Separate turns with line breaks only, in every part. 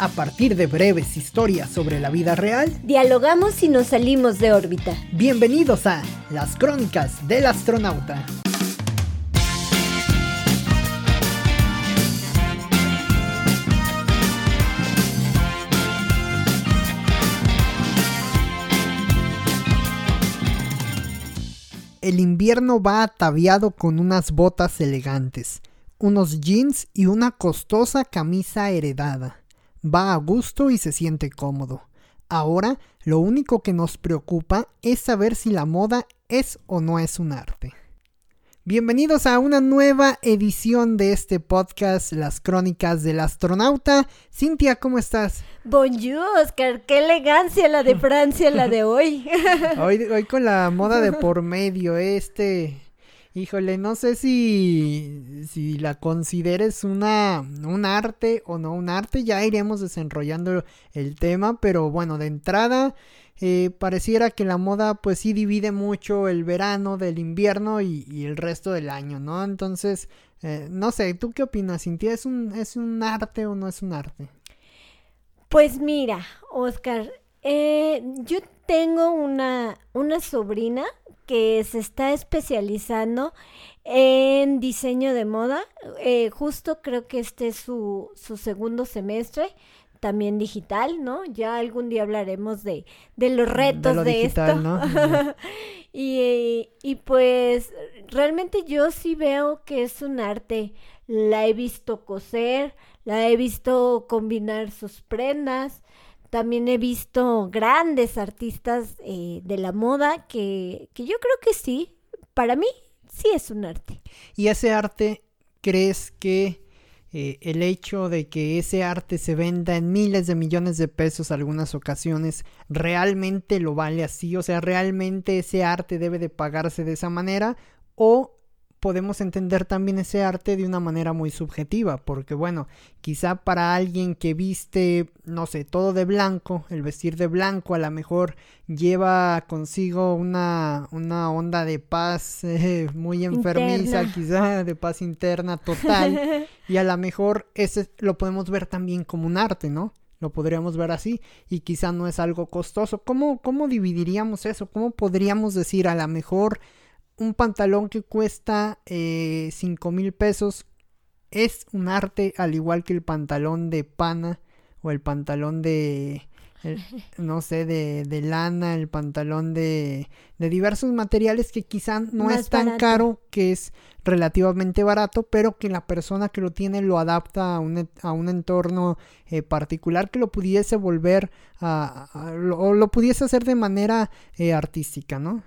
A partir de breves historias sobre la vida real,
dialogamos y nos salimos de órbita.
Bienvenidos a Las Crónicas del Astronauta. El invierno va ataviado con unas botas elegantes, unos jeans y una costosa camisa heredada va a gusto y se siente cómodo. Ahora lo único que nos preocupa es saber si la moda es o no es un arte. Bienvenidos a una nueva edición de este podcast, Las Crónicas del Astronauta. Cintia, ¿cómo estás?
Bonjour, Oscar, qué elegancia la de Francia, la de hoy.
hoy. Hoy con la moda de por medio, este Híjole, no sé si, si la consideres una, un arte o no un arte, ya iremos desenrollando el tema, pero bueno, de entrada eh, pareciera que la moda pues sí divide mucho el verano del invierno y, el resto del año, ¿no? Entonces, eh, no sé, ¿tú qué opinas, Cintia? ¿Es un, ¿Es un arte o no es un arte?
Pues mira, Oscar, eh, yo tengo una, una sobrina que se está especializando en diseño de moda. Eh, justo creo que este es su, su, segundo semestre, también digital, ¿no? Ya algún día hablaremos de, de los retos de, esto. ¿no? y, y pues realmente yo sí veo que es un arte. La he visto coser, la he visto combinar sus prendas. También he visto grandes artistas eh, de la moda que, que yo creo que sí, para mí sí es un arte.
¿Y ese arte crees que eh, el hecho de que ese arte se venda en miles de millones de pesos algunas ocasiones realmente lo vale así? O sea, ¿realmente ese arte debe de pagarse de esa manera? ¿O podemos entender también ese arte de una manera muy subjetiva, porque bueno, quizá para alguien que viste, no sé, todo de blanco, el vestir de blanco a lo mejor lleva consigo una, una onda de paz eh, muy enfermiza, quizá de paz interna total, y a lo mejor ese lo podemos ver también como un arte, ¿no? Lo podríamos ver así y quizá no es algo costoso. ¿Cómo, cómo dividiríamos eso? ¿Cómo podríamos decir a lo mejor un pantalón que cuesta eh, 5 mil pesos es un arte al igual que el pantalón de pana o el pantalón de no sé de, de, lana el pantalón de, de diversos materiales que quizá no es tan caro que es relativamente barato pero que la persona que lo tiene lo adapta a un, a un entorno eh, particular que lo pudiese volver a, o lo pudiese hacer de manera eh, artística no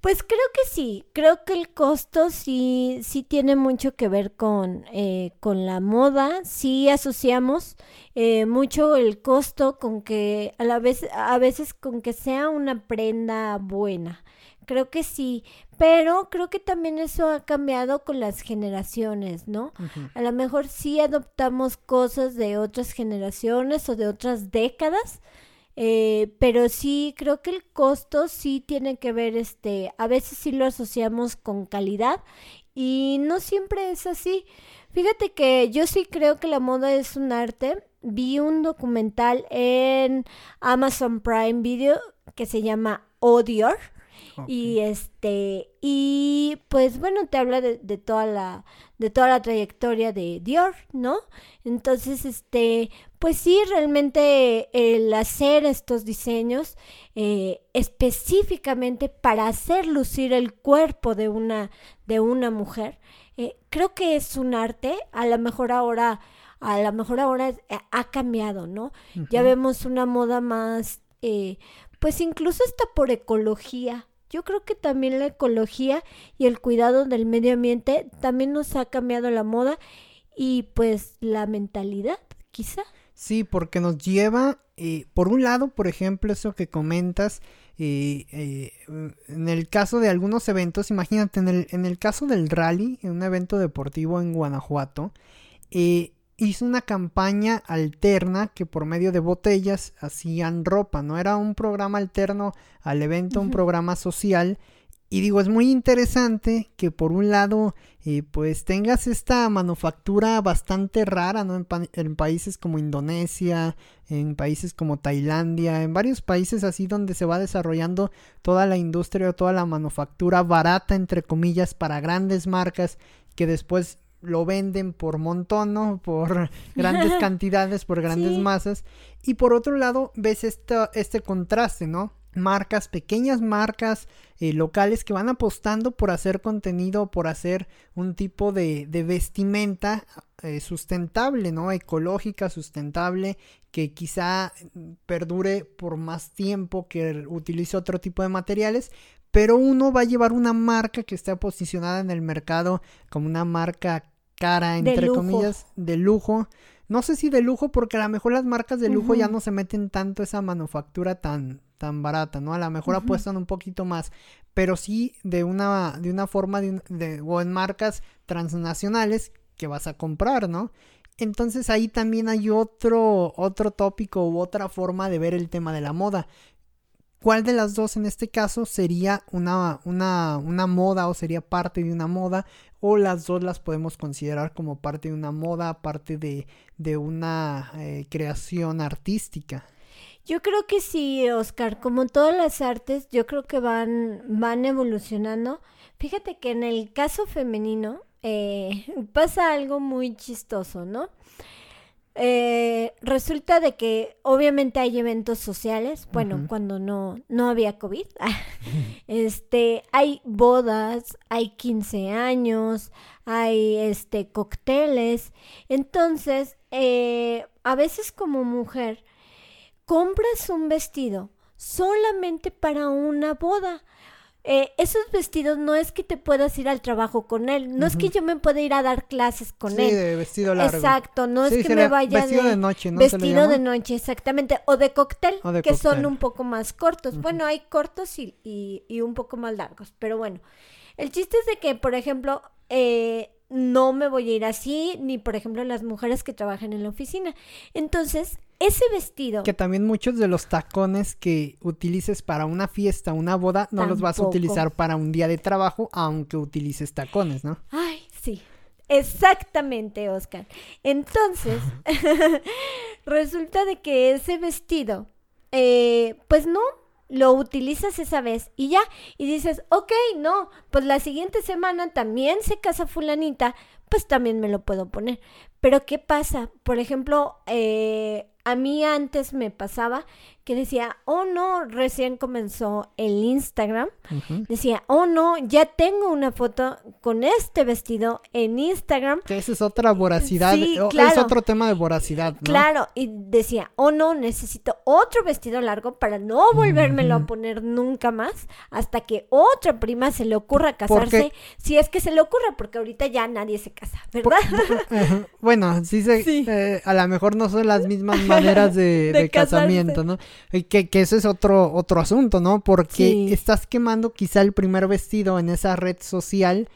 pues creo que sí, creo que el costo sí, sí tiene mucho que ver con, eh, con la moda, sí asociamos eh, mucho el costo con que a la vez, a veces con que sea una prenda buena. Creo que sí, pero creo que también eso ha cambiado con las generaciones, ¿no? A lo mejor sí adoptamos cosas de otras generaciones o de otras décadas, eh, pero sí, creo que el costo sí tiene que ver, este, a veces sí lo asociamos con calidad y no siempre es así. Fíjate que yo sí creo que la moda es un arte. Vi un documental en Amazon Prime Video que se llama Odior y este, y pues bueno, te habla de, toda la, de toda la trayectoria de Dior, ¿no? Entonces, este, pues sí, realmente el hacer estos diseños eh, específicamente para hacer lucir el cuerpo de una, de una mujer, eh, creo que es un arte, a lo mejor ahora, a lo mejor ahora eh, ha cambiado, ¿no? Ya vemos una moda más, pues incluso hasta por ecología, yo creo que también la ecología y el cuidado del medio ambiente también nos ha cambiado la moda y pues la mentalidad, quizá.
Sí, porque nos lleva, eh, por un lado, por ejemplo, eso que comentas, eh, eh, en el caso de algunos eventos, imagínate, en el, en el caso del rally, en un evento deportivo en Guanajuato, eh, hizo una campaña alterna que por medio de botellas hacían ropa, no era un programa alterno al evento, un programa social. Y digo, es muy interesante que por un lado, eh, pues tengas esta manufactura bastante rara, ¿no? En, en, países como Indonesia, en países como Tailandia, en varios países así donde se va desarrollando toda la industria, toda la manufactura barata, entre comillas, para grandes marcas que después lo venden por montón, ¿no? Por grandes cantidades, por grandes masas. Y por otro lado, ves este contraste, ¿no? marcas, pequeñas marcas eh, locales que van apostando por hacer contenido, por hacer un tipo de, vestimenta eh, sustentable, ¿no? Ecológica, sustentable, que quizá perdure por más tiempo, que utilice otro tipo de materiales, pero uno va a llevar una marca que esté posicionada en el mercado como una marca cara, entre comillas, de lujo. No sé si de lujo, porque a lo mejor las marcas de lujo ya no se meten tanto esa manufactura tan, tan barata, ¿no? A lo mejor apuestan un poquito más, pero sí de una, de una forma de, o en marcas transnacionales que vas a comprar, ¿no? Entonces ahí también hay otro, otro tópico u otra forma de ver el tema de la moda. ¿Cuál de las dos en este caso sería una, una, una moda o sería parte de una moda? O las dos las podemos considerar como parte de una moda, parte de, de una eh, creación artística.
Yo creo que sí, Oscar, como todas las artes, yo creo que van, van evolucionando. Fíjate que en el caso femenino eh, pasa algo muy chistoso, ¿no? Eh, resulta de que obviamente hay eventos sociales, bueno, cuando no, no había COVID, este, hay bodas, hay 15 años, hay este cócteles, entonces, eh, a veces como mujer, compras un vestido solamente para una boda. Eh, esos vestidos no es que te puedas ir al trabajo con él, no es que yo me pueda ir a dar clases con él.
Sí, de vestido largo.
Exacto, no es que me vaya
vestido de, noche, ¿no?
Vestido de noche, exactamente, o de cóctel, que son un poco más cortos. Bueno, hay cortos y, y, un poco más largos, pero bueno. El chiste es de que, por ejemplo, eh, no me voy a ir así, ni por ejemplo las mujeres que trabajan en la oficina. Entonces, ese vestido.
Que también muchos de los tacones que utilices para una fiesta, una boda, no los vas a utilizar para un día de trabajo, aunque utilices tacones, ¿no?
Ay, sí. Exactamente, Oscar. Entonces, resulta de que ese vestido, eh, pues no, lo utilizas esa vez y ya, y dices, ok, no, pues la siguiente semana también se casa fulanita, pues también me lo puedo poner. Pero ¿qué pasa? Por ejemplo, eh, a mí antes me pasaba que decía, oh no, recién comenzó el Instagram. Decía, oh no, ya tengo una foto con este vestido en Instagram.
Que esa es otra voracidad, sí, es otro tema de voracidad. ¿no?
Claro, y decía, oh no, necesito otro vestido largo para no volvérmelo a poner nunca más hasta que otra prima se le ocurra casarse, si es que se le ocurra, porque ahorita ya nadie se casa, ¿verdad?
bueno, sí, se, eh, a lo mejor no son las mismas maneras de, casamiento, ¿no? Que, que ese es otro, otro asunto, ¿no? Porque estás quemando quizá el primer vestido en esa red social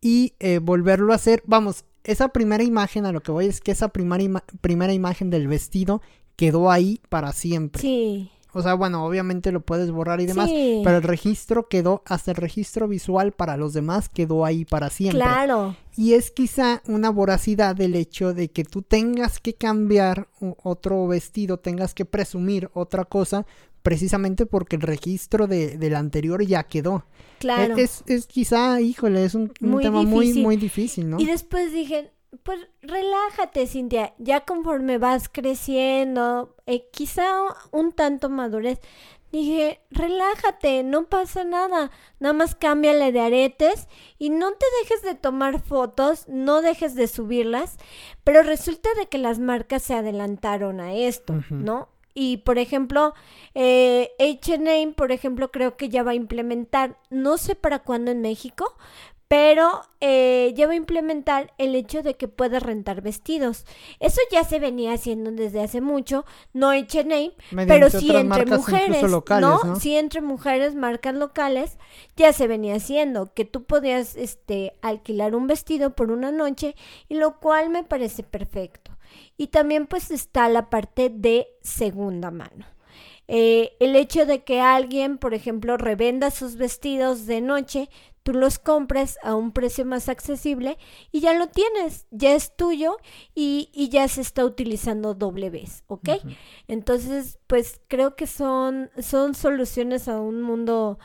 y eh, volverlo a hacer. Vamos, esa primera imagen, a lo que voy es que esa primera, primera imagen del vestido quedó ahí para siempre.
Sí.
O sea, bueno, obviamente lo puedes borrar y demás, pero el registro quedó, hasta el registro visual para los demás quedó ahí para siempre.
Claro.
Y es quizá una voracidad del hecho de que tú tengas que cambiar otro vestido, tengas que presumir otra cosa, precisamente porque el registro de, del anterior ya quedó.
Claro.
Es, es, quizá, híjole, es un, tema muy, muy difícil, ¿no?
Y después dije, pues relájate, Cintia. Ya conforme vas creciendo, eh, quizá un tanto madurez, dije, relájate, no pasa nada. Nada más cámbiale de aretes y no te dejes de tomar fotos, no dejes de subirlas. Pero resulta de que las marcas se adelantaron a esto, ¿no? Y por ejemplo, eh, HM, por ejemplo, creo que ya va a implementar, no sé para cuándo en México, pero eh, ya va a implementar el hecho de que puedas rentar vestidos. Eso ya se venía haciendo desde hace mucho, no H&M, pero sí entre mujeres, ¿no? Sí entre mujeres, marcas locales, ya se venía haciendo, que tú podías este, alquilar un vestido por una noche, y lo cual me parece perfecto. Y también pues está la parte de segunda mano. Eh, el hecho de que alguien, por ejemplo, revenda sus vestidos de noche, tú los compres a un precio más accesible y ya lo tienes, ya es tuyo y, y ya se está utilizando doble vez, ¿ok? Entonces, pues creo que son, son soluciones a un mundo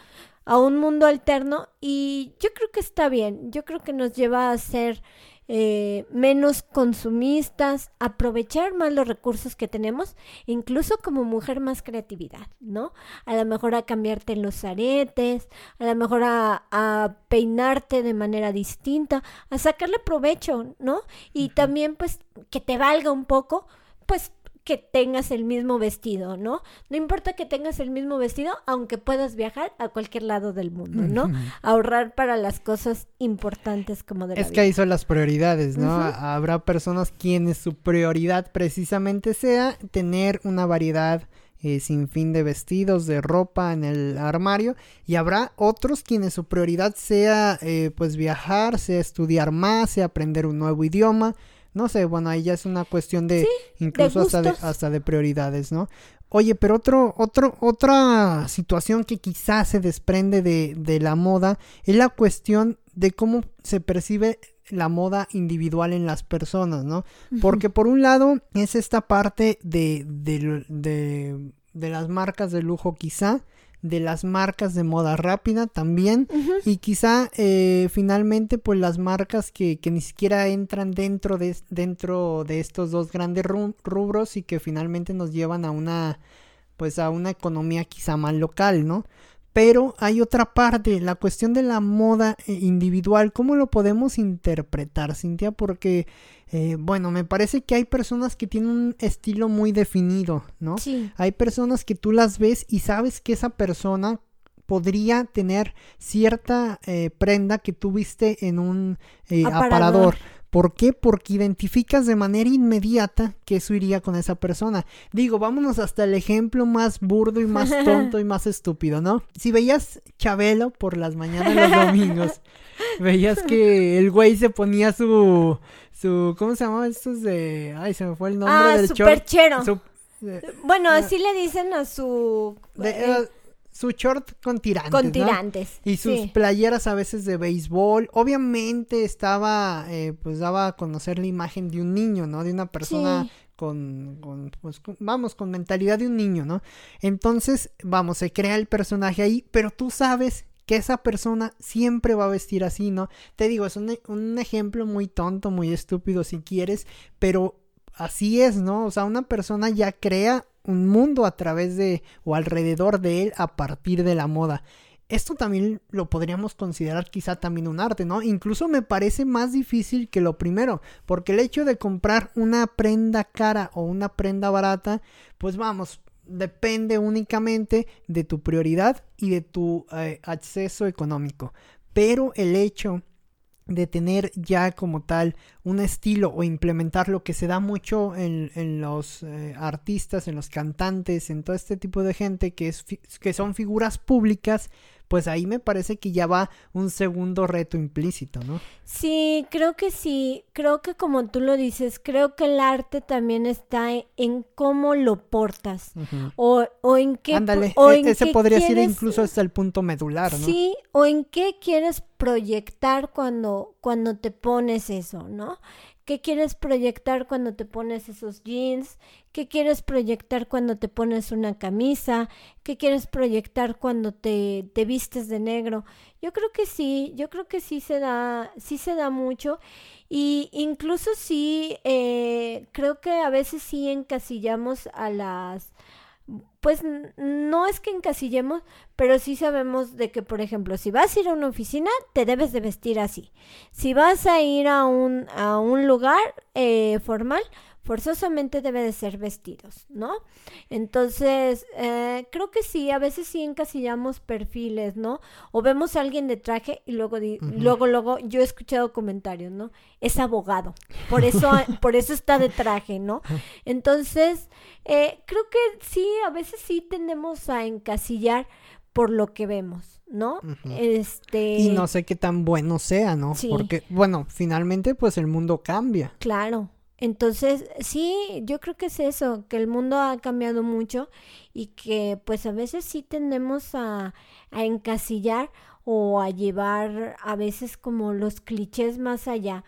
a un mundo alterno y yo creo que está bien, yo creo que nos lleva a ser eh, menos consumistas, aprovechar más los recursos que tenemos, incluso como mujer más creatividad, ¿no? A lo mejor a cambiarte los aretes, a lo mejor a, a peinarte de manera distinta, a sacarle provecho, ¿no? Y también pues que te valga un poco, pues que tengas el mismo vestido, ¿no? No importa que tengas el mismo vestido, aunque puedas viajar a cualquier lado del mundo, ¿no? Ahorrar para las cosas importantes como de la
Es que ahí son las prioridades, ¿no? Habrá personas quienes su prioridad precisamente sea tener una variedad eh, sin fin de vestidos, de ropa en el armario y habrá otros quienes su prioridad sea eh, pues viajar, sea estudiar más, sea aprender un nuevo idioma, no sé, bueno, ahí ya es una cuestión de incluso hasta, de, hasta de prioridades, ¿no? Oye, pero otro, otro, otra situación que quizás se desprende de, de la moda es la cuestión de cómo se percibe la moda individual en las personas, ¿no? Porque por un lado es esta parte de, de, de, de las marcas de lujo quizá, de las marcas de moda rápida también y quizá eh, finalmente pues las marcas que, que, ni siquiera entran dentro de, dentro de estos dos grandes rubros y que finalmente nos llevan a una pues a una economía quizá más local, ¿no? Pero hay otra parte, la cuestión de la moda eh, individual, ¿cómo lo podemos interpretar, Cintia? Porque, eh, bueno, me parece que hay personas que tienen un estilo muy definido, ¿no? Sí. Hay personas que tú las ves y sabes que esa persona podría tener cierta eh, prenda que tuviste en un aparador. ¿Por qué? Porque identificas de manera inmediata que eso iría con esa persona. Digo, vámonos hasta el ejemplo más burdo y más tonto y más estúpido, ¿no? Si veías Chabelo por las mañanas los domingos, veías que el güey se ponía su su ¿cómo se llamaba estos de ay, se me fue el nombre
ah,
del
superchero. bueno, ah. así le dicen a su
eh, su short con tirantes.
Con tirantes.
Y sus playeras a veces de béisbol. Obviamente estaba, eh, pues daba a conocer la imagen de un niño, ¿no? De una persona con, con, pues, vamos, con mentalidad de un niño, ¿no? Entonces, vamos, se crea el personaje ahí, pero tú sabes que esa persona siempre va a vestir así, ¿no? Te digo, es un, un ejemplo muy tonto, muy estúpido si quieres, pero así es, ¿no? O sea, una persona ya crea un mundo a través de o alrededor de él a partir de la moda. Esto también lo podríamos considerar quizá también un arte, ¿no? Incluso me parece más difícil que lo primero, porque el hecho de comprar una prenda cara o una prenda barata, pues vamos, depende únicamente de tu prioridad y de tu eh, acceso económico. Pero el hecho de tener ya como tal un estilo o implementar lo que se da mucho en, en los eh, artistas, en los cantantes, en todo este tipo de gente que, es, que son figuras públicas pues ahí me parece que ya va un segundo reto implícito, ¿no?
Sí, creo que sí, creo que como tú lo dices, creo que el arte también está en, cómo lo portas o, o, en qué...
Ándale,
o
e, ese podría ser incluso hasta el punto medular, ¿no?
Sí, o en qué quieres proyectar cuando, cuando te pones eso, ¿no? ¿Qué quieres proyectar cuando te pones esos jeans? ¿Qué quieres proyectar cuando te pones una camisa? ¿Qué quieres proyectar cuando te, te vistes de negro? Yo creo que sí, yo creo que sí se da, sí se da mucho. Y incluso sí, eh, creo que a veces sí encasillamos a las pues no es que encasillemos, pero sí sabemos de que, por ejemplo, si vas a ir a una oficina, te debes de vestir así. Si vas a ir a un, a un lugar eh, formal, forzosamente debe de ser vestidos, ¿no? Entonces, eh, creo que sí, a veces sí encasillamos perfiles, ¿no? O vemos a alguien de traje y luego, luego, luego, yo he escuchado comentarios, ¿no? Es abogado, por eso, por eso está de traje, ¿no? Entonces, eh, creo que sí, a veces sí tendemos a encasillar por lo que vemos, ¿no? Este
y no sé qué tan bueno sea, ¿no? Porque bueno, finalmente pues el mundo cambia.
Claro. Entonces, sí, yo creo que es eso, que el mundo ha cambiado mucho y que pues a veces sí tendemos a, a encasillar o a llevar a veces como los clichés más allá.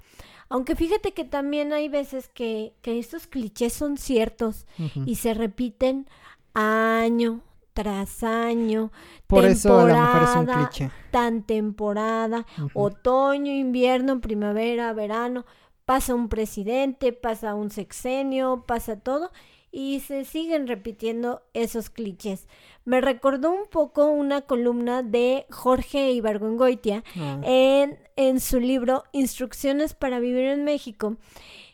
Aunque fíjate que también hay veces que, que estos clichés son ciertos y se repiten año tras año.
Por eso a lo mejor es un cliché.
Tan temporada, otoño, invierno, primavera, verano. Pasa un presidente, pasa un sexenio, pasa todo y se siguen repitiendo esos clichés. Me recordó un poco una columna de Jorge Ibargüengoitia ah. en, en su libro Instrucciones para vivir en México,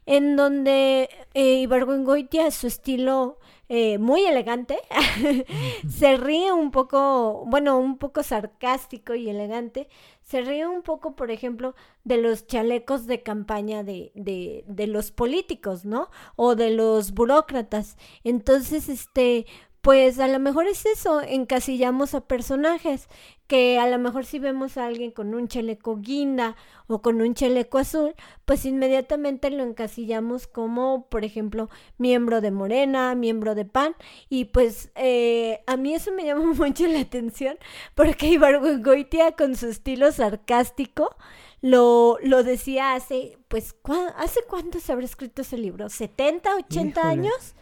en donde eh, Ibargüengoitia, su estilo eh, muy elegante, se ríe un poco, bueno, un poco sarcástico y elegante, se ríe un poco, por ejemplo, de los chalecos de campaña de, de, de los políticos, ¿no? O de los burócratas. Entonces, este, pues a lo mejor es eso, encasillamos a personajes, que a lo mejor si vemos a alguien con un chaleco guinda o con un chaleco azul, pues inmediatamente lo encasillamos como, por ejemplo, miembro de Morena, miembro de PAN, y pues eh, a mí eso me llama mucho la atención, porque Ibargüengoitia con su estilo sarcástico, lo, lo decía hace, pues, ¿hace cuánto se habrá escrito ese libro? ¿70, 80 años?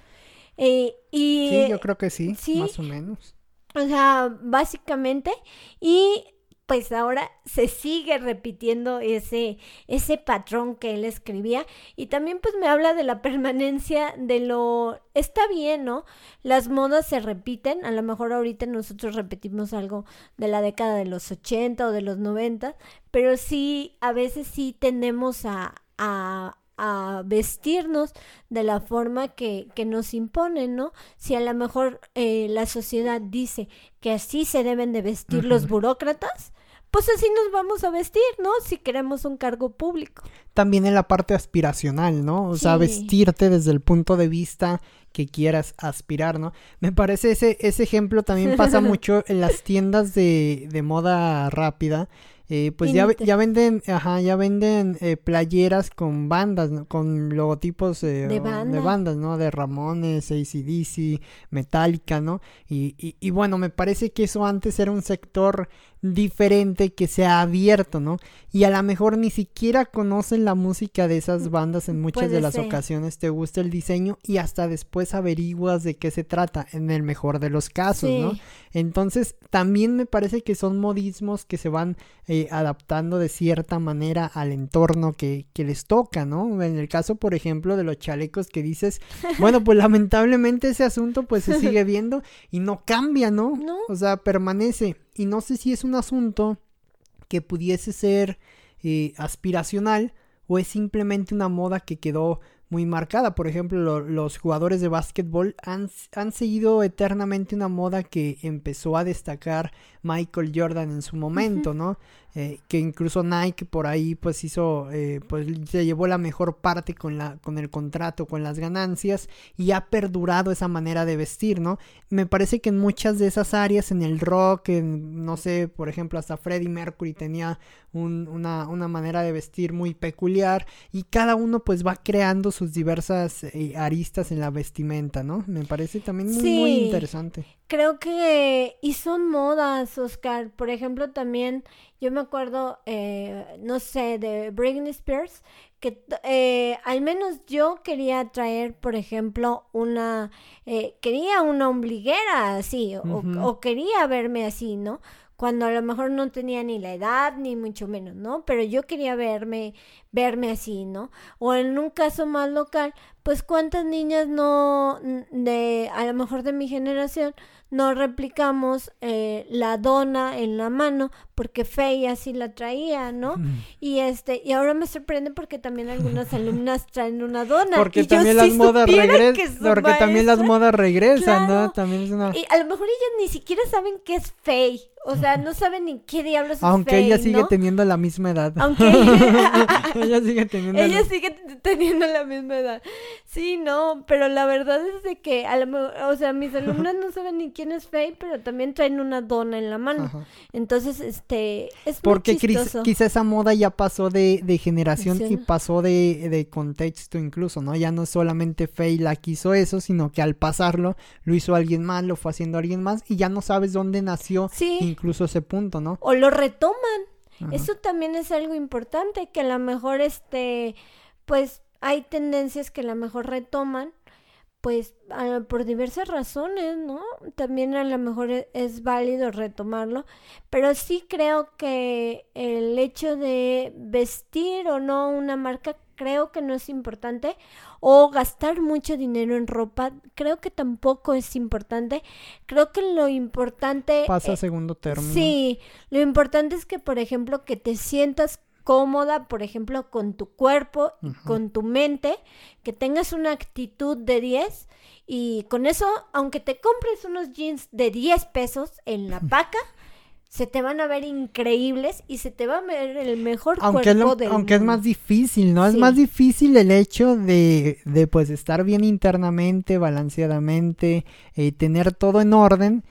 Eh, y, sí, yo creo que sí, más o menos.
O sea, básicamente, y pues ahora se sigue repitiendo ese, ese patrón que él escribía. Y también pues me habla de la permanencia de lo... Está bien, ¿no? Las modas se repiten. A lo mejor ahorita nosotros repetimos algo de la década de los 80 o de los 90. Pero sí, a veces sí tendemos a, a, a vestirnos de la forma que, que nos imponen, ¿no? Si a lo mejor eh, la sociedad dice que así se deben de vestir los burócratas, pues así nos vamos a vestir, ¿no? Si queremos un cargo público.
También en la parte aspiracional, ¿no? O sea, vestirte desde el punto de vista que quieras aspirar, ¿no? Me parece ese, ese ejemplo también pasa mucho en las tiendas de, de moda rápida eh, pues ya, ya venden, ajá, ya venden eh, playeras con bandas, con logotipos eh, de, bandas, ¿no? De Ramones, ACDC, Metallica, ¿no? Y, y, y, bueno, me parece que eso antes era un sector diferente que se ha abierto, ¿no? Y a lo mejor ni siquiera conocen la música de esas mm, bandas en muchas de las ocasiones, te gusta el diseño y hasta después averiguas de qué se trata, en el mejor de los casos, ¿no? Entonces, también me parece que son modismos que se van eh, adaptando de cierta manera al entorno que, que les toca, ¿no? En el caso, por ejemplo, de los chalecos que dices, bueno, pues lamentablemente ese asunto pues se sigue viendo y no cambia, ¿no? ¿No? O sea, permanece y no sé si es un asunto que pudiese ser eh, aspiracional o es simplemente una moda que quedó muy marcada. Por ejemplo, los jugadores de básquetbol han, han, seguido eternamente una moda que empezó a destacar Michael Jordan en su momento, ¿no? Eh, que incluso Nike por ahí pues hizo, eh, pues se llevó la mejor parte con, la, con el contrato, con las ganancias y ha perdurado esa manera de vestir, ¿no? Me parece que en muchas de esas áreas, en el rock, en, no sé, por ejemplo, hasta Freddie Mercury tenía una, una, manera de vestir muy peculiar y cada uno pues va creando sus diversas eh, aristas en la vestimenta, ¿no? Me parece también muy, muy interesante.
Creo que, y son modas, Oscar, por ejemplo, también yo me acuerdo, eh, no sé, de Britney Spears, que eh, al menos yo quería traer, por ejemplo, una, eh, quería una ombliguera así, o, o, quería verme así, ¿no? Cuando a lo mejor no tenía ni la edad, ni mucho menos, ¿no? Pero yo quería verme, verme así, ¿no? O en un caso más local, pues cuántas niñas no, de, a lo mejor de mi generación, no replicamos eh, la dona en la mano porque Faye así la traía, ¿no? Y este y ahora me sorprende porque también algunas alumnas traen una dona
porque también las modas regresan porque también las modas regresan, ¿no? También es una
y a lo mejor ellas ni siquiera saben qué es Faye. O sea, no saben ni qué diablos es
Aunque ella sigue teniendo la misma edad.
Aunque
ella sigue teniendo
Ella sigue teniendo la misma edad. Sí, no, pero la verdad es de que, a lo mejor- o sea, mis alumnas no saben ni quién es Faye, pero también traen una dona en la mano.
Ajá.
Entonces, este, es
Porque
muy
quizá esa moda ya pasó de, de generación y pasó de, de contexto incluso, ¿no? Ya no solamente Faye la que hizo eso, sino que al pasarlo lo hizo alguien más, lo fue haciendo alguien más y ya no sabes dónde nació
Sí.
incluso ese punto, ¿no?
O lo retoman.
Ajá.
Eso también es algo importante, que a lo mejor, este, pues, hay tendencias que a lo mejor retoman, pues, a- por diversas razones, ¿no? También a lo mejor e- es válido retomarlo, pero sí creo que el hecho de vestir o no una marca, creo que no es importante, o gastar mucho dinero en ropa, creo que tampoco es importante. Creo que lo importante
Pasa a
eh,
segundo término.
Sí, lo importante es que, por ejemplo, que te sientas cómoda, por ejemplo, con tu cuerpo y
Ujú.
con tu mente, que tengas una actitud de 10 y con eso, aunque te compres unos jeans de 10 pesos en la paca, se te van a ver increíbles y se te va a ver el mejor
Aunque, es,
cuerpo
lo-
del
aunque es más difícil, ¿no? Es más difícil el hecho de, de pues estar bien internamente, balanceadamente, eh, tener todo en orden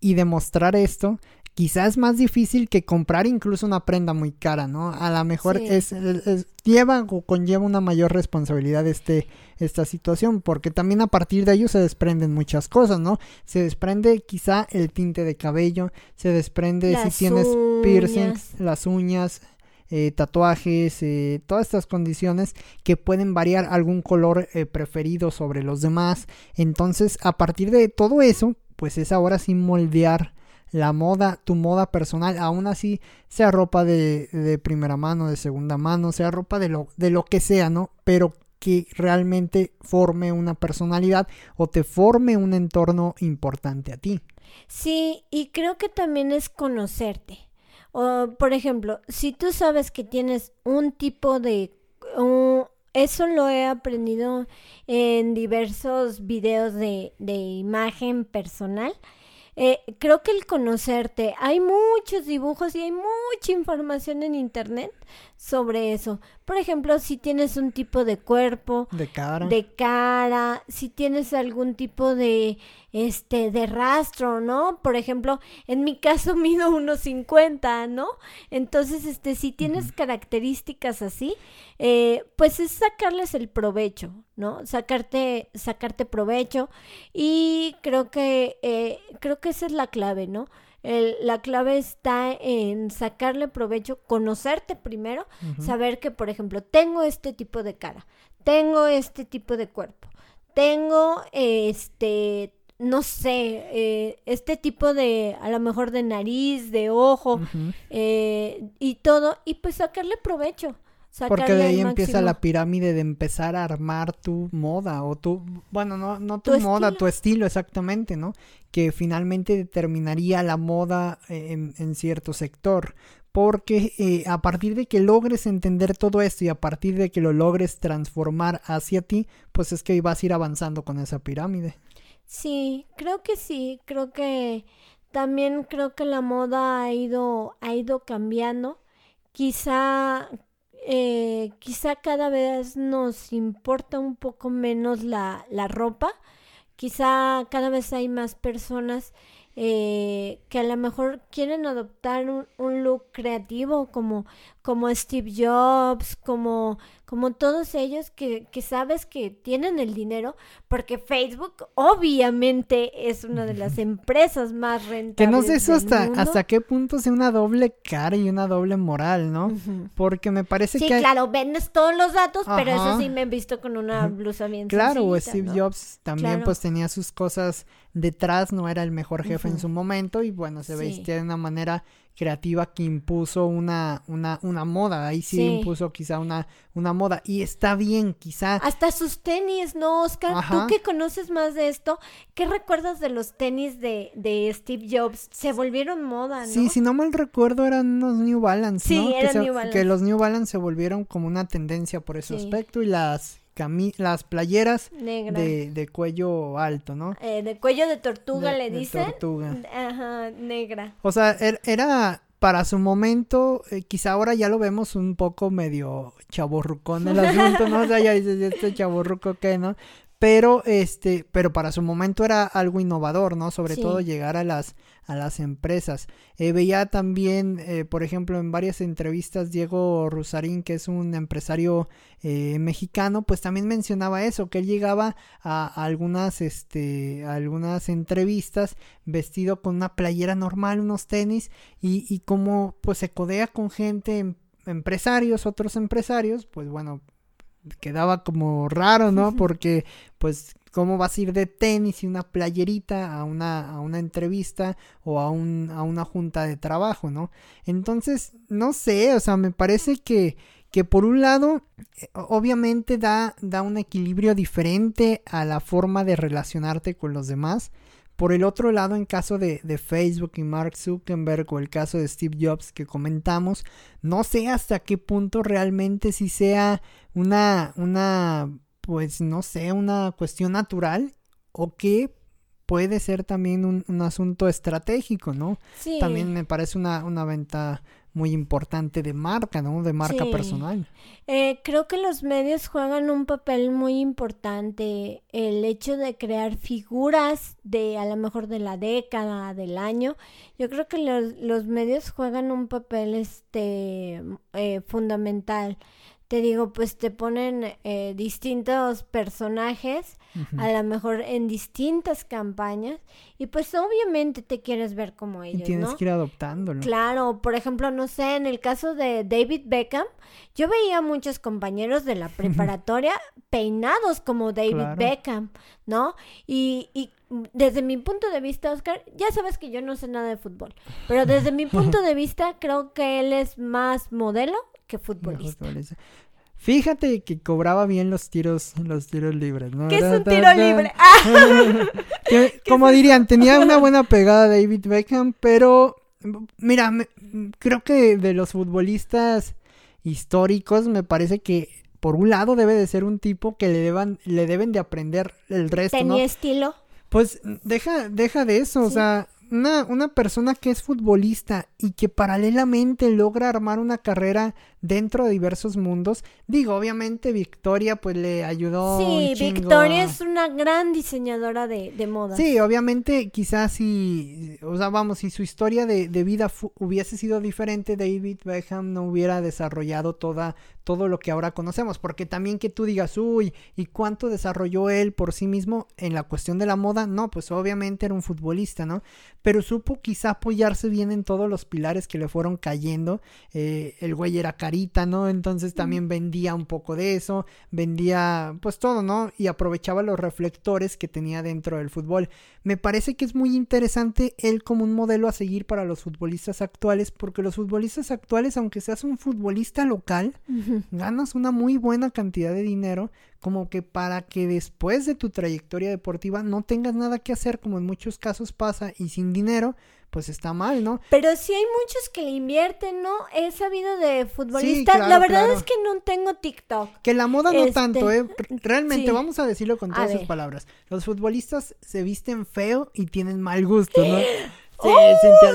y demostrar esto. Quizás es más difícil que comprar incluso una prenda muy cara, ¿no? A lo mejor
Sí.
es, es- es- lleva o conlleva una mayor responsabilidad este, esta situación, porque también a partir de ello se desprenden muchas cosas, ¿no? Se desprende quizá el tinte de cabello, se desprende
Las
si tienes piercings,
uñas.
las uñas, eh, tatuajes, eh, todas estas condiciones que pueden variar algún color eh, preferido sobre los demás. Entonces, a partir de todo eso, pues es ahora sí moldear la moda, tu moda personal, aún así sea ropa de, de primera mano, de segunda mano, sea ropa de lo, de lo que sea, ¿no? Pero que realmente forme una personalidad o te forme un entorno importante a ti.
Sí, y creo que también es conocerte. O, por ejemplo, si tú sabes que tienes un tipo de... eso lo he aprendido en diversos videos de, de imagen personal. Eh, creo que el conocerte, hay muchos dibujos y hay mucha información en internet sobre eso. Por ejemplo, si tienes un tipo de cuerpo,
De cara.
de cara, si tienes algún tipo de este de rastro, ¿no? Por ejemplo, en mi caso mido 1.50, ¿no? Entonces, este, si tienes características así, eh, pues es sacarles el provecho, ¿no? Sacarte, sacarte provecho. Y creo que, eh, creo que esa es la clave, ¿no? El- la clave está en sacarle provecho, conocerte primero, saber que, por ejemplo, tengo este tipo de cara, tengo este tipo de cuerpo, tengo este, no sé, eh, este tipo de, a lo mejor de nariz, de ojo, eh, y todo, y pues sacarle provecho.
Porque de ahí empieza la pirámide de empezar a armar tu moda o tu, bueno, no, no tu,
Tu
moda,
estilo.
tu estilo exactamente, ¿no? Que finalmente determinaría la moda eh, en, en cierto sector. Porque eh, a partir de que logres entender todo esto y a partir de que lo logres transformar hacia ti, pues es que vas a ir avanzando con esa pirámide.
Sí, creo que sí, creo que también creo que la moda ha ido, ha ido cambiando. Quizá, eh, quizá cada vez nos importa un poco menos la, la ropa. Quizá cada vez hay más personas eh, que a lo mejor quieren adoptar un, un look creativo como, como Steve Jobs, como, como todos ellos que, que sabes que tienen el dinero, porque Facebook obviamente es una de las empresas más rentables.
Que no sé eso hasta,
mundo.
hasta qué punto sea una doble cara y una doble moral, ¿no? Porque me parece
Sí,
que...
claro, vendes todos los datos, pero eso sí me he visto con una blusa bien
Claro, o
sencillita,
Steve
¿no?
Jobs también
Claro.
pues tenía sus cosas detrás, no era el mejor jefe en su momento y bueno, se
Sí.
vestía de una manera creativa que impuso una, una, una moda, ahí sí,
Sí.
impuso quizá una, una moda y está bien, quizá
Hasta sus tenis, ¿no, Oscar?
Ajá.
Tú que conoces más de esto, ¿qué recuerdas de los tenis de, de Steve Jobs? Se volvieron moda, ¿no?
Sí, si no mal recuerdo eran unos New Balance,
Sí,
¿no? que,
eran
se-
New Balance.
que los New Balance se volvieron como una tendencia por ese
Sí.
aspecto y las cami las playeras de, de cuello alto, ¿no?
Eh, de cuello de tortuga
De-
le
de
dicen.
tortuga.
Ajá, negra.
O sea, er- era para su momento, eh, quizá ahora ya lo vemos un poco medio chaborrucón el asunto, ¿no? O sea, ya dices, este chaborruco que, ¿no? Pero, este, pero para su momento era algo innovador, ¿no? Sobre todo llegar a las, a las empresas. Eh, veía también, eh, por ejemplo, en varias entrevistas, Diego Rusarín, que es un empresario eh, mexicano, pues también mencionaba eso, que él llegaba a, algunas, este, algunas entrevistas vestido con una playera normal, unos tenis, y, y como pues se codea con gente, em, empresarios, otros empresarios, pues bueno, quedaba como raro, ¿no? Porque pues cómo vas a ir de tenis y una playerita a una, a una entrevista o a, un, a una junta de trabajo, ¿no? Entonces, no sé, o sea, me parece que, que por un lado, eh, obviamente da, da un equilibrio diferente a la forma de relacionarte con los demás. Por el otro lado, en caso de, de, Facebook y Mark Zuckerberg o el caso de Steve Jobs que comentamos, no sé hasta qué punto realmente si sea una, una, pues no sé, una cuestión natural o que puede ser también un, un asunto estratégico, ¿no? Sí. También me parece una, una venta muy importante de marca, ¿no? De marca personal.
Eh, creo que los medios juegan un papel muy importante. El hecho de crear figuras de a lo mejor de la década, del año. Yo creo que los, los medios juegan un papel este eh, fundamental te digo, pues te ponen eh, distintos personajes, a lo mejor en distintas campañas, y pues obviamente te quieres ver como ellos.
Y tienes que ir adoptándolo.
Claro, por ejemplo, no sé, en el caso de David Beckham, yo veía muchos compañeros de la preparatoria peinados como David Beckham, ¿no? Y, y desde mi punto de vista, Oscar, ya sabes que yo no sé nada de fútbol, pero desde mi punto de vista creo que él es más modelo que futbolista.
Fíjate que cobraba bien los tiros, los tiros libres, ¿no?
¿Qué es un tiro libre? Ah.
como dirían, tenía una buena pegada David Beckham, pero mira, creo que de los futbolistas históricos me parece que por un lado debe de ser un tipo que le deban, le deben de aprender el resto.
¿Tenía estilo?
Pues deja, deja de eso, o sea, una, una persona que es futbolista y que paralelamente logra armar una carrera dentro de diversos mundos. Digo, obviamente Victoria pues le ayudó.
Sí, Victoria es una gran diseñadora de, de moda.
Sí, obviamente quizás si, o sea, vamos, si su historia de, de vida hubiese sido diferente, David Beckham no hubiera desarrollado toda, todo lo que ahora conocemos. Porque también que tú digas, uy, ¿y cuánto desarrolló él por sí mismo en la cuestión de la moda? No, pues obviamente era un futbolista, ¿no? Pero supo quizá apoyarse bien en todos los pilares que le fueron cayendo. Eh, el güey era Entonces también vendía un poco de eso, vendía pues todo, ¿no? Y aprovechaba los reflectores que tenía dentro del fútbol. Me parece que es muy interesante él como un modelo a seguir para los futbolistas actuales, porque los futbolistas actuales, aunque seas un futbolista local, ganas una muy buena cantidad de dinero como que para que después de tu trayectoria deportiva no tengas nada que hacer, como en muchos casos pasa, y sin dinero, pues está mal, ¿no?
Pero sí hay muchos que le invierten, ¿no? He sabido de futbolistas. la verdad es que no tengo TikTok.
Que la moda no tanto, ¿eh? Este, Realmente, vamos a decirlo con todas sus palabras. Los futbolistas se visten feo y tienen mal gusto, ¿no? Sí, ¡Oh!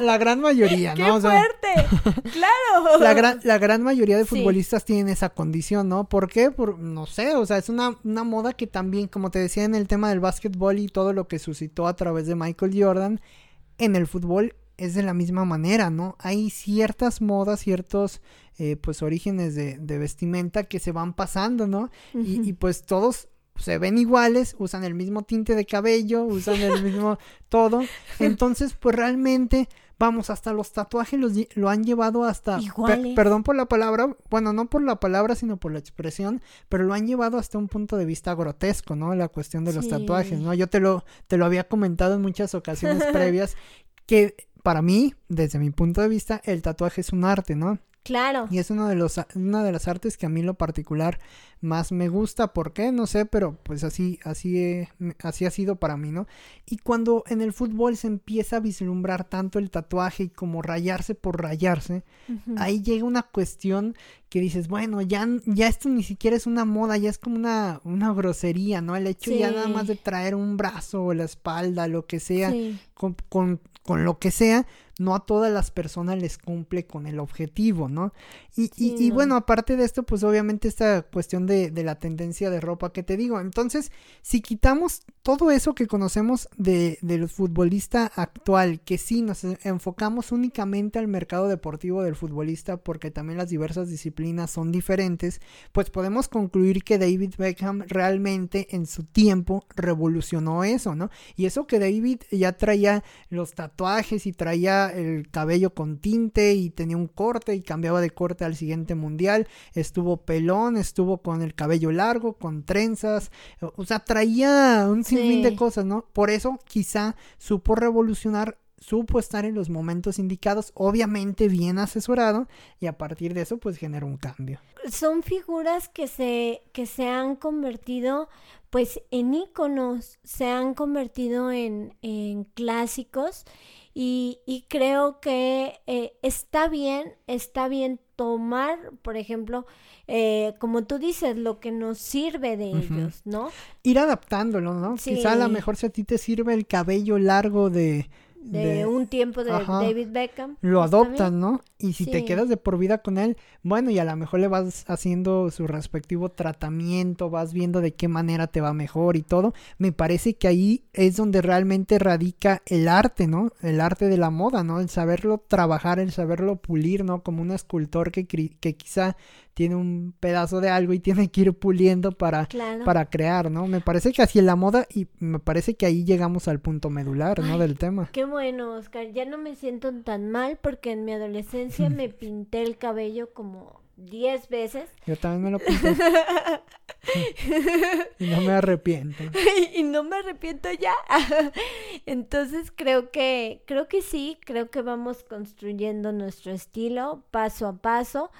la, gran mayoría,
¿no? ¡Qué fuerte! ¡Claro!
La gran, la gran mayoría de futbolistas tienen esa condición, ¿no? ¿Por qué? Por, no sé, o sea, es una, una moda que también, como te decía en el tema del básquetbol y todo lo que suscitó a través de Michael Jordan, en el fútbol es de la misma manera, ¿no? Hay ciertas modas, ciertos eh, pues orígenes de, vestimenta que se van pasando, ¿no? y, y, pues todos se ven iguales, usan el mismo tinte de cabello, usan el mismo todo. Entonces, pues realmente, vamos, hasta los tatuajes los, lo han llevado hasta... perdón por la palabra, bueno, no por la palabra, sino por la expresión, pero lo han llevado hasta un punto de vista grotesco, ¿no? La cuestión de los tatuajes, ¿no? Yo te lo, te lo había comentado en muchas ocasiones previas, que para mí, desde mi punto de vista, el tatuaje es un arte, ¿no?
Claro.
Y es uno de los, una de las artes que a mí lo particular más me gusta. ¿Por qué? No sé, pero pues así, así, así ha sido para mí, ¿no? Y cuando en el fútbol se empieza a vislumbrar tanto el tatuaje y como rayarse por rayarse, ahí llega una cuestión que dices, bueno, ya, ya esto ni siquiera es una moda, ya es como una, una grosería, ¿no? El hecho ya nada más de traer un brazo o la espalda, lo que sea, con, con, con lo que sea, no a todas las personas les cumple con el objetivo, ¿no? Y, y, bueno, aparte de esto, pues obviamente esta cuestión de, de, la tendencia de ropa que te digo. Entonces, si quitamos todo eso que conocemos de, del futbolista actual, que sí nos enfocamos únicamente al mercado deportivo del futbolista, porque también las diversas disciplinas son diferentes, pues podemos concluir que David Beckham realmente en su tiempo revolucionó eso, ¿no? Y eso que David ya traía los tatuajes y traía el cabello con tinte y tenía un corte y cambiaba de corte al siguiente mundial, estuvo pelón, estuvo con el cabello largo, con trenzas, o sea, traía un sinfín de cosas, ¿no? Por eso quizá supo revolucionar supo estar en los momentos indicados, obviamente bien asesorado, y a partir de eso pues generó un cambio.
Son figuras que se, que se han convertido pues en íconos, se han convertido en, en clásicos y, creo que eh, está bien, está bien tomar, por ejemplo, eh, como tú dices, lo que nos sirve de ellos, ¿no?
Ir adaptándolo, ¿no? Quizá a lo mejor si a ti te sirve el cabello largo de
de, un tiempo de David Beckham.
Lo adoptan, ¿no? Y si te quedas de por vida con él, bueno, y a lo mejor le vas haciendo su respectivo tratamiento, vas viendo de qué manera te va mejor y todo. Me parece que ahí es donde realmente radica el arte, ¿no? El arte de la moda, ¿no? El saberlo trabajar, el saberlo pulir, ¿no? Como un escultor que, que quizá tiene un pedazo de algo y tiene que ir puliendo para, para crear, ¿no? Me parece que así es la moda y me parece que ahí llegamos al punto medular, ¿no? Del tema.
Qué bueno, Oscar. Ya no me siento tan mal porque en mi adolescencia me pinté el cabello como 10 veces.
Yo también me lo pinté. y no me arrepiento.
y no me arrepiento ya. Entonces creo que creo que sí, creo que vamos construyendo nuestro estilo paso a paso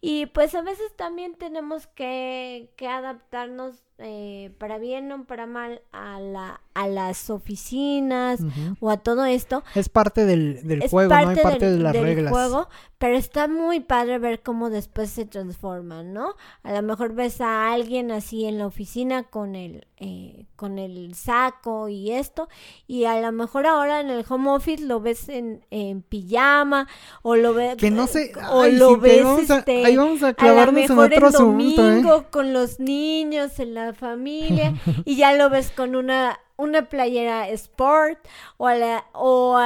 y pues a veces también tenemos que, que adaptarnos eh, para bien o para mal a, la, a las oficinas o a todo esto.
Es parte del, del juego, ¿no? Es parte de las reglas.
juego, pero está muy padre ver cómo después se transforman, ¿no? A lo mejor ves a alguien así en la oficina con el, eh, con el saco y esto, y a lo mejor ahora en el home office lo ves en, en pijama o lo ves...
Que no sé... O lo ves, este, ahí vamos a clavarnos en otro ¿eh?
domingo con los niños en la familia y ya lo ves con una una playera sport o o,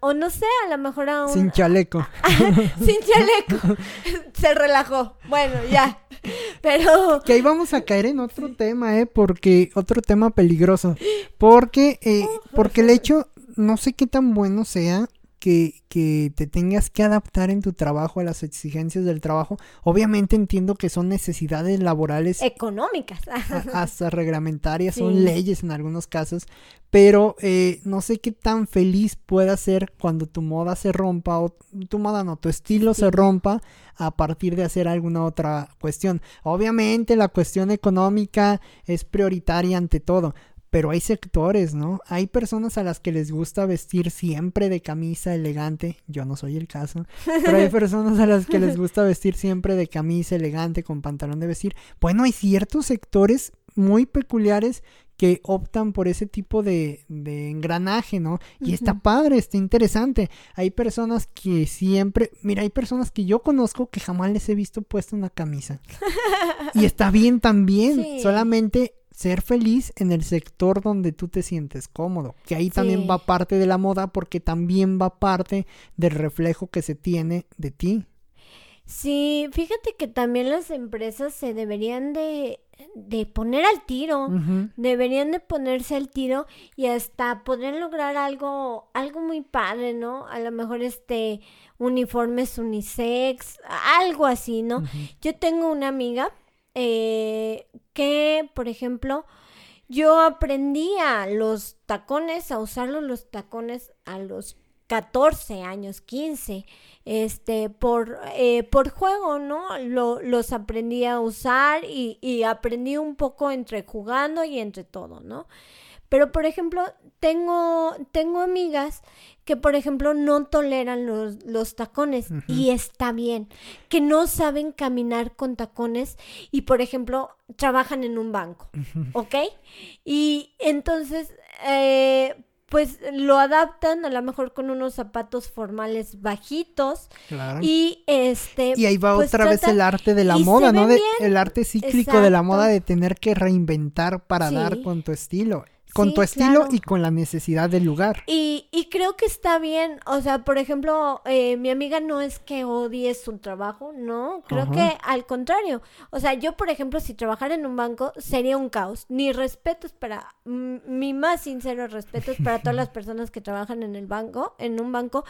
o, no sé, a lo mejor a
Sin chaleco.
sin chaleco. Se relajó. Bueno, ya. Pero...
Que ahí vamos a caer en otro tema, ¿eh? Porque... Otro tema peligroso. Porque... Eh, porque el hecho... No sé qué tan bueno sea que, te tengas que adaptar en tu trabajo a las exigencias del trabajo. Obviamente entiendo que son necesidades laborales.
Económicas.
hasta reglamentarias, son leyes en algunos casos. Pero eh, no sé qué tan feliz pueda ser cuando tu moda se rompa, o tu moda no, tu estilo se rompa a partir de hacer alguna otra cuestión. Obviamente la cuestión económica es prioritaria ante todo, pero hay sectores, ¿no? Hay personas a las que les gusta vestir siempre de camisa elegante, yo no soy el caso, pero hay personas a las que les gusta vestir siempre de camisa elegante con pantalón de vestir. Bueno, hay ciertos sectores muy peculiares que optan por ese tipo de, de engranaje, ¿no? Y está padre, está interesante. Hay personas que siempre, mira, hay personas que yo conozco que jamás les he visto puesto una camisa. y está bien también, solamente ser feliz en el sector donde tú te sientes cómodo, que ahí también va parte de la moda porque también va parte del reflejo que se tiene de ti.
Sí, fíjate que también las empresas se deberían de, de poner al tiro, deberían de ponerse al tiro y hasta poder lograr algo, algo muy padre, ¿no? A lo mejor este uniformes unisex, algo así, ¿no? Yo tengo una amiga eh, que, por ejemplo, yo aprendí a los tacones, a usarlos los tacones a los 14 años, 15, este, por, eh, por juego, ¿no? Lo, los aprendí a usar y, y aprendí un poco entre jugando y entre todo, ¿no? Pero, por ejemplo, tengo, tengo amigas que, por ejemplo, no toleran los, los tacones y está bien, que no saben caminar con tacones y, por ejemplo, trabajan en un banco, ¿ok? Y entonces, eh, pues lo adaptan a lo mejor con unos zapatos formales bajitos
Claro.
y este
Y ahí va
pues
otra vez el arte de la moda, ¿no? De- el arte cíclico de la moda de tener que reinventar para
Sí.
dar con tu estilo. Con
Sí,
tu estilo
claro.
y con la necesidad del lugar.
Y, y creo que está bien, o sea, por ejemplo, eh, mi amiga no es que odie su trabajo, no, creo
Ajá.
que al contrario, o sea, yo, por ejemplo, si trabajara en un banco sería un caos, ni respetos para, mi más sincero respeto es para todas las personas que trabajan en el banco, en un banco,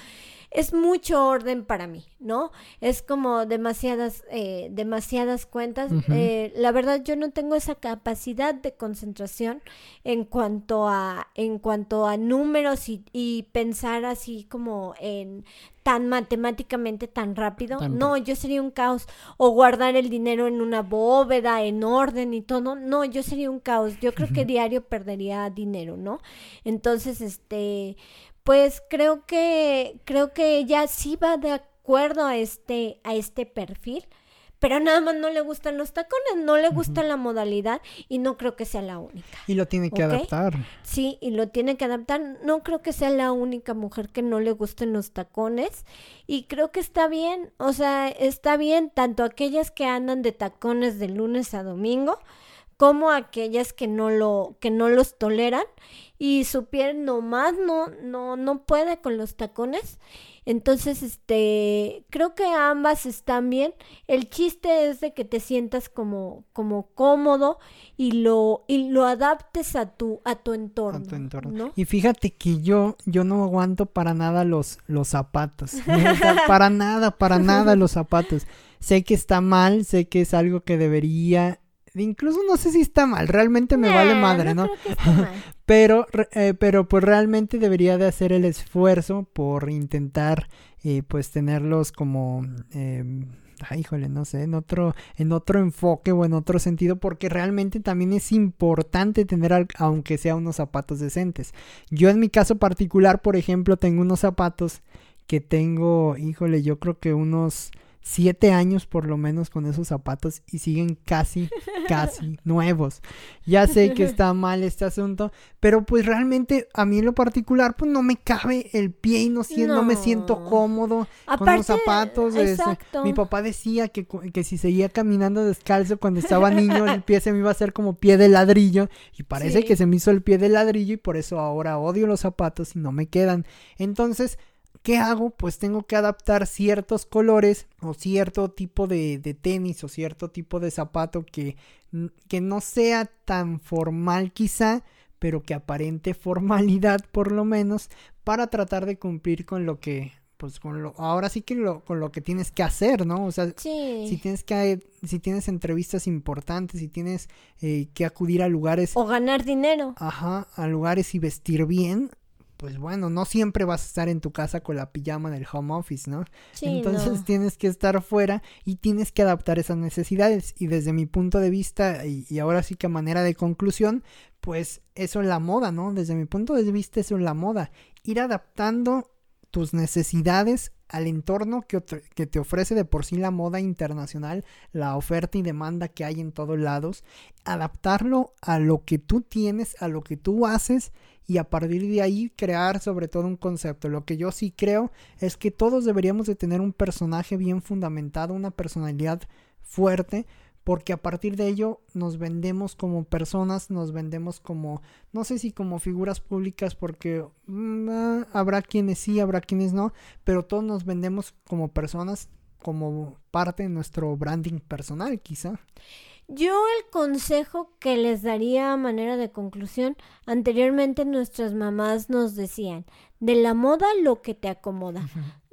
es mucho orden para mí, ¿no? Es como demasiadas, eh, demasiadas cuentas, eh, la verdad yo no tengo esa capacidad de concentración en cuanto a en cuanto a números y, y pensar así como en tan matemáticamente tan rápido no yo sería un caos. O guardar el dinero en una bóveda en orden y todo no yo sería un caos. Yo creo que diario perdería dinero no entonces este pues creo que creo que ella sí va de acuerdo a este a este perfil pero nada más no le gustan los tacones, no le gusta la modalidad y no creo que sea la única.
Y lo tiene que adaptar.
Sí, y lo tiene que adaptar. No creo que sea la única mujer que no le gusten los tacones y creo que está bien, o sea, está bien tanto aquellas que andan de tacones de lunes a domingo como aquellas que no lo que no los toleran y su piel nomás no no no puede con los tacones. Entonces, este, creo que ambas están bien. El chiste es de que te sientas como, como cómodo y lo, y lo adaptes a tu, a tu entorno.
a tu entorno.
¿no?
Y fíjate que yo, yo no aguanto para nada los, los zapatos. Para nada, para nada los zapatos. Sé que está mal, sé que es algo que debería. Incluso no sé si está mal, realmente me vale madre, ¿no?
creo que está mal.
Pero, eh, pero pues realmente debería de hacer el esfuerzo por intentar eh, pues tenerlos como, eh, ay, híjole, no sé, en otro, en otro enfoque o en otro sentido, porque realmente también es importante tener, al- aunque sea unos zapatos decentes. Yo en mi caso particular, por ejemplo, tengo unos zapatos que tengo, híjole, yo creo que unos siete años por lo menos con esos zapatos y siguen casi, casi nuevos. Ya sé que está mal este asunto, pero pues realmente a mí en lo particular pues no me cabe el pie y no, sien- no me siento cómodo con los zapatos.
exacto.
mi papá decía que, que si seguía caminando descalzo cuando estaba niño el pie se me iba a hacer como pie de ladrillo y parece
Sí.
que se me hizo el pie de ladrillo y por eso ahora odio los zapatos y no me quedan. Entonces, ¿qué hago? Pues tengo que adaptar ciertos colores o cierto tipo de, de tenis o cierto tipo de zapato que, que no sea tan formal quizá, pero que aparente formalidad por lo menos para tratar de cumplir con lo que, pues con lo, ahora sí que lo, con lo que tienes que hacer, ¿no? O sea,
Sí.
si tienes que, si tienes entrevistas importantes, si tienes eh, que acudir a lugares,
O ganar dinero.
ajá, a lugares y vestir bien, pues bueno, no siempre vas a estar en tu casa con la pijama del home office, ¿no?
Sí,
Entonces
no.
tienes que estar fuera y tienes que adaptar esas necesidades. Y desde mi punto de vista, y, y ahora sí que manera de conclusión, pues eso es la moda, ¿no? Desde mi punto de vista eso es la moda. Ir adaptando tus necesidades al entorno que, te ofrece de por sí la moda internacional, la oferta y demanda que hay en todos lados, adaptarlo a lo que tú tienes, a lo que tú haces y a partir de ahí crear sobre todo un concepto. Lo que yo sí creo es que todos deberíamos de tener un personaje bien fundamentado, una personalidad fuerte, porque a partir de ello nos vendemos como personas, nos vendemos como, no sé si como figuras públicas, porque mm, ah, habrá quienes sí, habrá quienes no, pero todos nos vendemos como personas, como parte de nuestro branding personal, quizá.
Yo el consejo que les daría a manera de conclusión, anteriormente nuestras mamás nos decían, de la moda lo que te acomoda.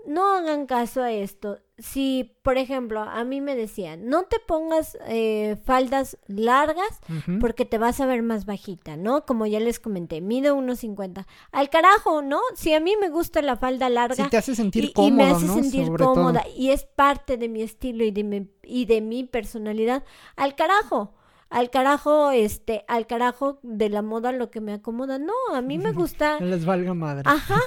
No hagan caso a esto. Si, por ejemplo, a mí me decían, no te pongas eh, faldas largas porque te vas a ver más bajita, ¿no? Como ya les comenté, mido 1.50. Al carajo, ¿no? Si a mí me gusta la falda larga
Sí, te hace sentir
y, y
cómodo,
me hace
¿no?
sentir
Sobre todo.
cómoda y es parte de mi estilo y de mi, y de mi personalidad, al carajo. al carajo, este, al carajo de la moda lo que me acomoda. No, a mí me gusta.
les valga madre.
Ajá,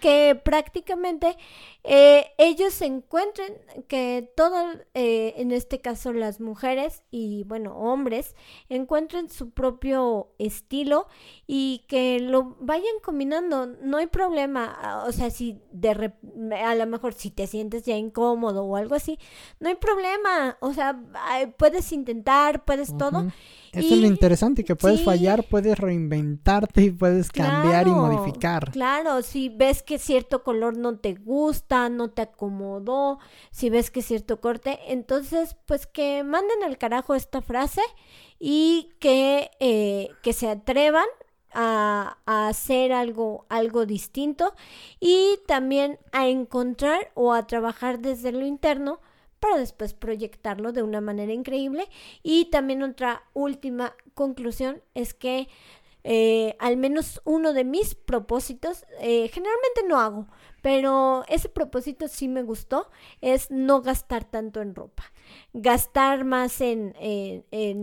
que prácticamente eh, ellos encuentren que todo, eh, en este caso las mujeres y bueno, hombres, encuentren su propio estilo y que lo vayan combinando, no hay problema, ah, o sea, si de a lo mejor si te sientes ya incómodo o algo así, no hay problema, o sea, puedes intentar, puedes todo
eso es lo interesante, que puedes fallar, puedes reinventarte y puedes cambiar y modificar.
Claro, si ves que cierto color no te gusta, no te acomodó, si ves que cierto corte, entonces pues que manden al carajo esta frase y que, eh, que se atrevan a, a, hacer algo, algo distinto y también a encontrar o a trabajar desde lo interno para después proyectarlo de una manera increíble. Y también otra última conclusión es que eh, al menos uno de mis propósitos, eh, generalmente no hago, pero ese propósito sí me gustó, es no gastar tanto en ropa. Gastar más en,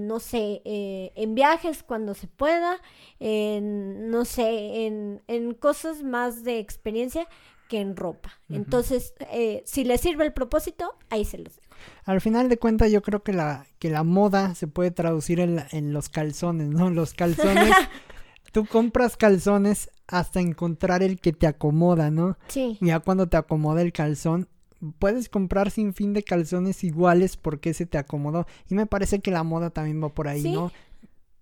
no sé, eh, en viajes cuando se pueda, en, no sé, en, en cosas más de experiencia que en ropa. Entonces, eh, si le sirve el propósito, ahí se los dejo.
Al final de cuentas, yo creo que la, que la moda se puede traducir en, en los calzones, ¿no? Los calzones, tú compras calzones hasta encontrar el que te acomoda, ¿no?
Sí.
Ya cuando te acomoda el calzón, puedes comprar sin fin de calzones iguales porque se te acomodó. Y me parece que la moda también va por ahí, ¿no?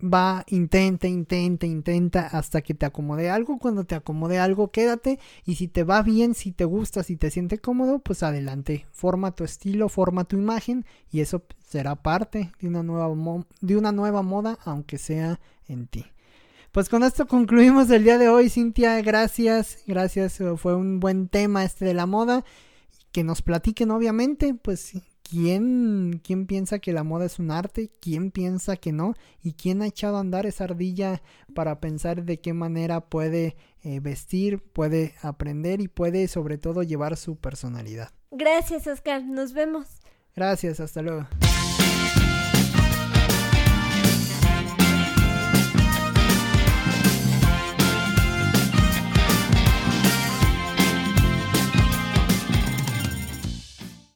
Va, intenta, intenta, intenta hasta que te acomode algo. Cuando te acomode algo, quédate. Y si te va bien, si te gusta, si te siente cómodo, pues adelante. Forma tu estilo, forma tu imagen y eso será parte de una nueva, de una nueva moda, aunque sea en ti. Pues con esto concluimos el día de hoy, Cintia. Gracias, gracias. Fue un buen tema este de la moda. Que nos platiquen, obviamente, pues ¿Quién, ¿Quién piensa que la moda es un arte? ¿Quién piensa que no? ¿Y quién ha echado a andar esa ardilla para pensar de qué manera puede eh, vestir, puede aprender y puede sobre todo llevar su personalidad?
Gracias, Oscar. Nos vemos.
Gracias, hasta luego.